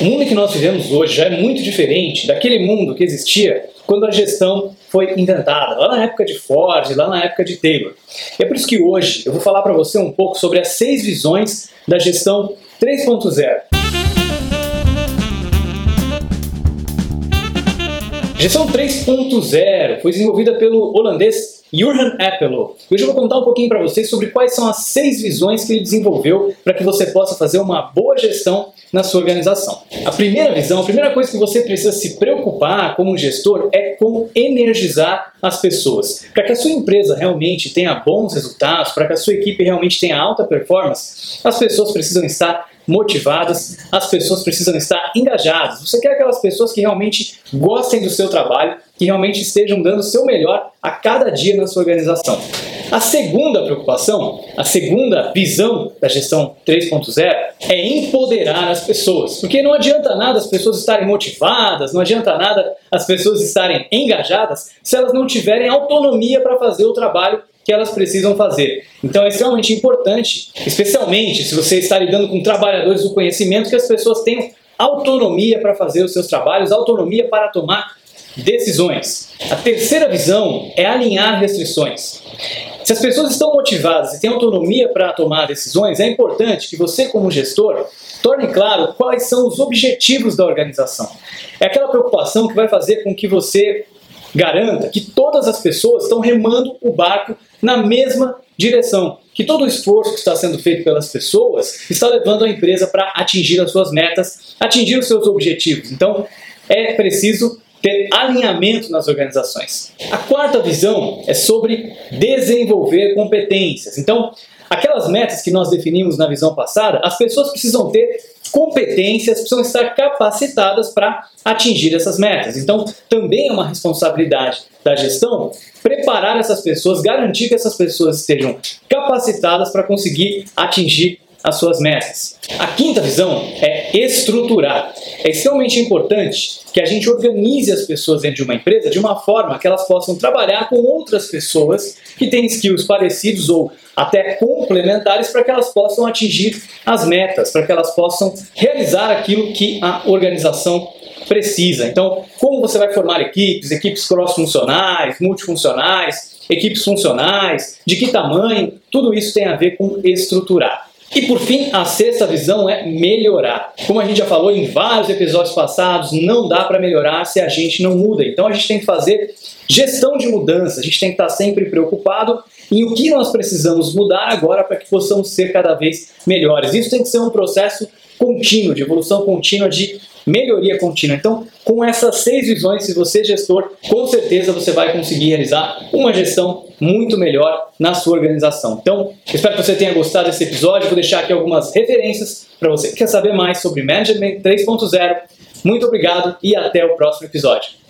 O mundo que nós vivemos hoje já é muito diferente daquele mundo que existia quando a gestão foi inventada, lá na época de Ford, lá na época de Taylor. É por isso que hoje eu vou falar para você um pouco sobre as seis visões da gestão 3.0. Gestão 3.0 foi desenvolvida pelo holandês Jurgen Appelo. Hoje eu vou contar um pouquinho para vocês sobre quais são as seis visões que ele desenvolveu para que você possa fazer uma boa gestão na sua organização. A primeira visão, a primeira coisa que você precisa se preocupar como gestor é com energizar as pessoas. Para que a sua empresa realmente tenha bons resultados, para que a sua equipe realmente tenha alta performance, as pessoas precisam estar motivadas, as pessoas precisam estar engajadas. Você quer aquelas pessoas que realmente gostem do seu trabalho, que realmente estejam dando o seu melhor a cada dia na sua organização. A segunda preocupação, a segunda visão da gestão 3.0 é empoderar as pessoas. Porque não adianta nada as pessoas estarem motivadas, não adianta nada as pessoas estarem engajadas se elas não tiverem autonomia para fazer o trabalho que elas precisam fazer. Então é extremamente importante, especialmente se você está lidando com trabalhadores do conhecimento, que as pessoas tenham autonomia para fazer os seus trabalhos, autonomia para tomar decisões. A terceira visão é alinhar restrições. Se as pessoas estão motivadas e têm autonomia para tomar decisões, é importante que você, como gestor, torne claro quais são os objetivos da organização. É aquela preocupação que vai fazer com que você garanta que todas as pessoas estão remando o barco na mesma direção. Que todo o esforço que está sendo feito pelas pessoas está levando a empresa para atingir as suas metas, atingir os seus objetivos. Então, é preciso ter alinhamento nas organizações. A quarta visão é sobre desenvolver competências. Então, aquelas metas que nós definimos na visão passada, as pessoas precisam ter competências, precisam estar capacitadas para atingir essas metas. Então, também é uma responsabilidade da gestão preparar essas pessoas, garantir que essas pessoas estejam capacitadas para conseguir atingir as suas metas. A quinta visão é estruturar. É extremamente importante que a gente organize as pessoas dentro de uma empresa de uma forma que elas possam trabalhar com outras pessoas que têm skills parecidos ou até complementares para que elas possam atingir as metas, para que elas possam realizar aquilo que a organização precisa. Então, como você vai formar equipes, equipes cross-funcionais, multifuncionais, equipes funcionais, de que tamanho, tudo isso tem a ver com estruturar. E por fim, a sexta visão é melhorar. Como a gente já falou em vários episódios passados, não dá para melhorar se a gente não muda. Então a gente tem que fazer gestão de mudança, a gente tem que estar sempre preocupado em o que nós precisamos mudar agora para que possamos ser cada vez melhores. Isso tem que ser um processo contínuo, de evolução contínua, de melhoria contínua. Então, com essas seis visões, se você é gestor, com certeza você vai conseguir realizar uma gestão muito melhor na sua organização. Então, espero que você tenha gostado desse episódio. Vou deixar aqui algumas referências para você que quer saber mais sobre Management 3.0. Muito obrigado e até o próximo episódio.